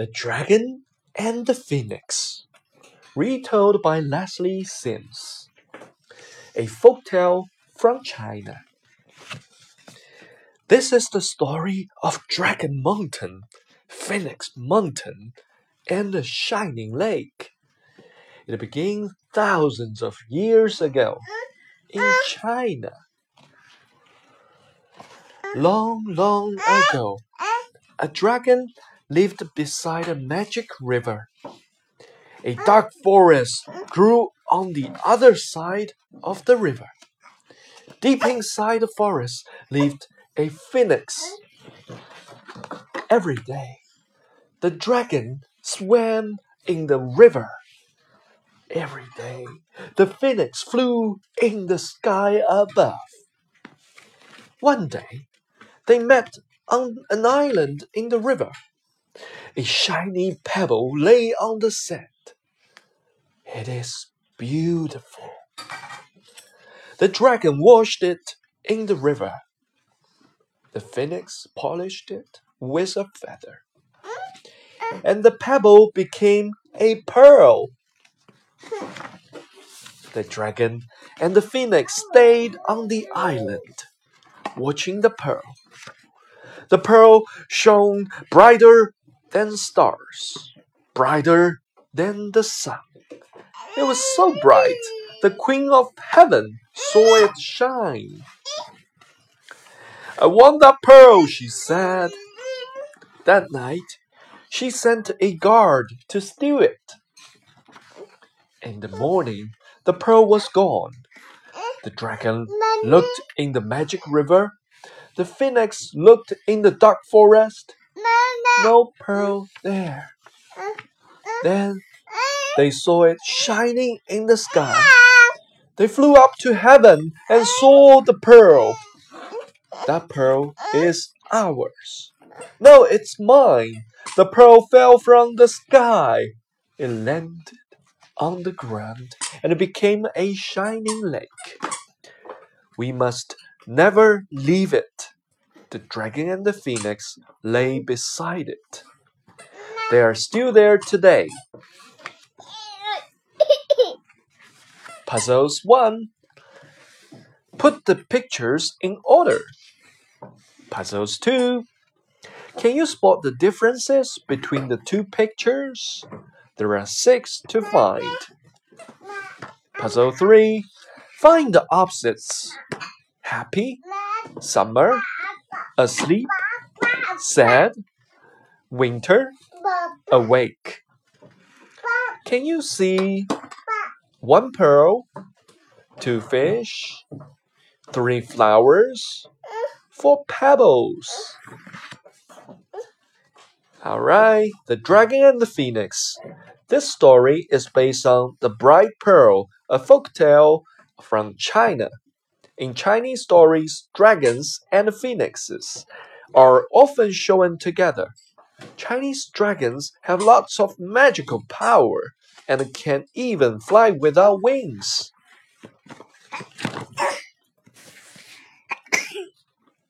The Dragon and the Phoenix, retold by Lesley Sims. A folktale from China. This is the story of Dragon Mountain, Phoenix Mountain, and the Shining Lake. It begins thousands of years ago in China. Long, long ago, a dragon lived beside a magic river. A dark forest grew on the other side of the river. Deep inside the forest lived a phoenix. Every day, the dragon swam in the river. Every day, the phoenix flew in the sky above. One day, they met on an island in the river. A shiny pebble lay on the sand. It is beautiful. The dragon washed it in the river. The phoenix polished it with a feather. And the pebble became a pearl. The dragon and the phoenix stayed on the island, watching the pearl. The pearl shone brighter than stars, brighter than the sun. It was so bright, the Queen of Heaven saw it shine. I want that pearl, she said. That night, she sent a guard to steal it. In the morning, the pearl was gone. The dragon looked in the magic river. The phoenix looked in the dark forest. No pearl there. Then they saw it shining in the sky. They flew up to heaven and saw the pearl. That pearl is ours. No, it's mine. The pearl fell from the sky. It landed on the ground and it became a shining lake. We must never leave it. The dragon and the phoenix lay beside it. They are still there today. Puzzles 1. Put the pictures in order. Puzzles 2. Can you spot the differences between the two pictures? There are six to find. Puzzle 3. Find the opposites. Happy, summer, asleep, sad, winter, awake. Can you see one pearl, two fish, three flowers, four pebbles? All right, the dragon and the phoenix. This story is based on The Bright Pearl, a folk tale from China. In Chinese stories, dragons and phoenixes are often shown together. Chinese dragons have lots of magical power and can even fly without wings.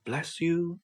Bless you.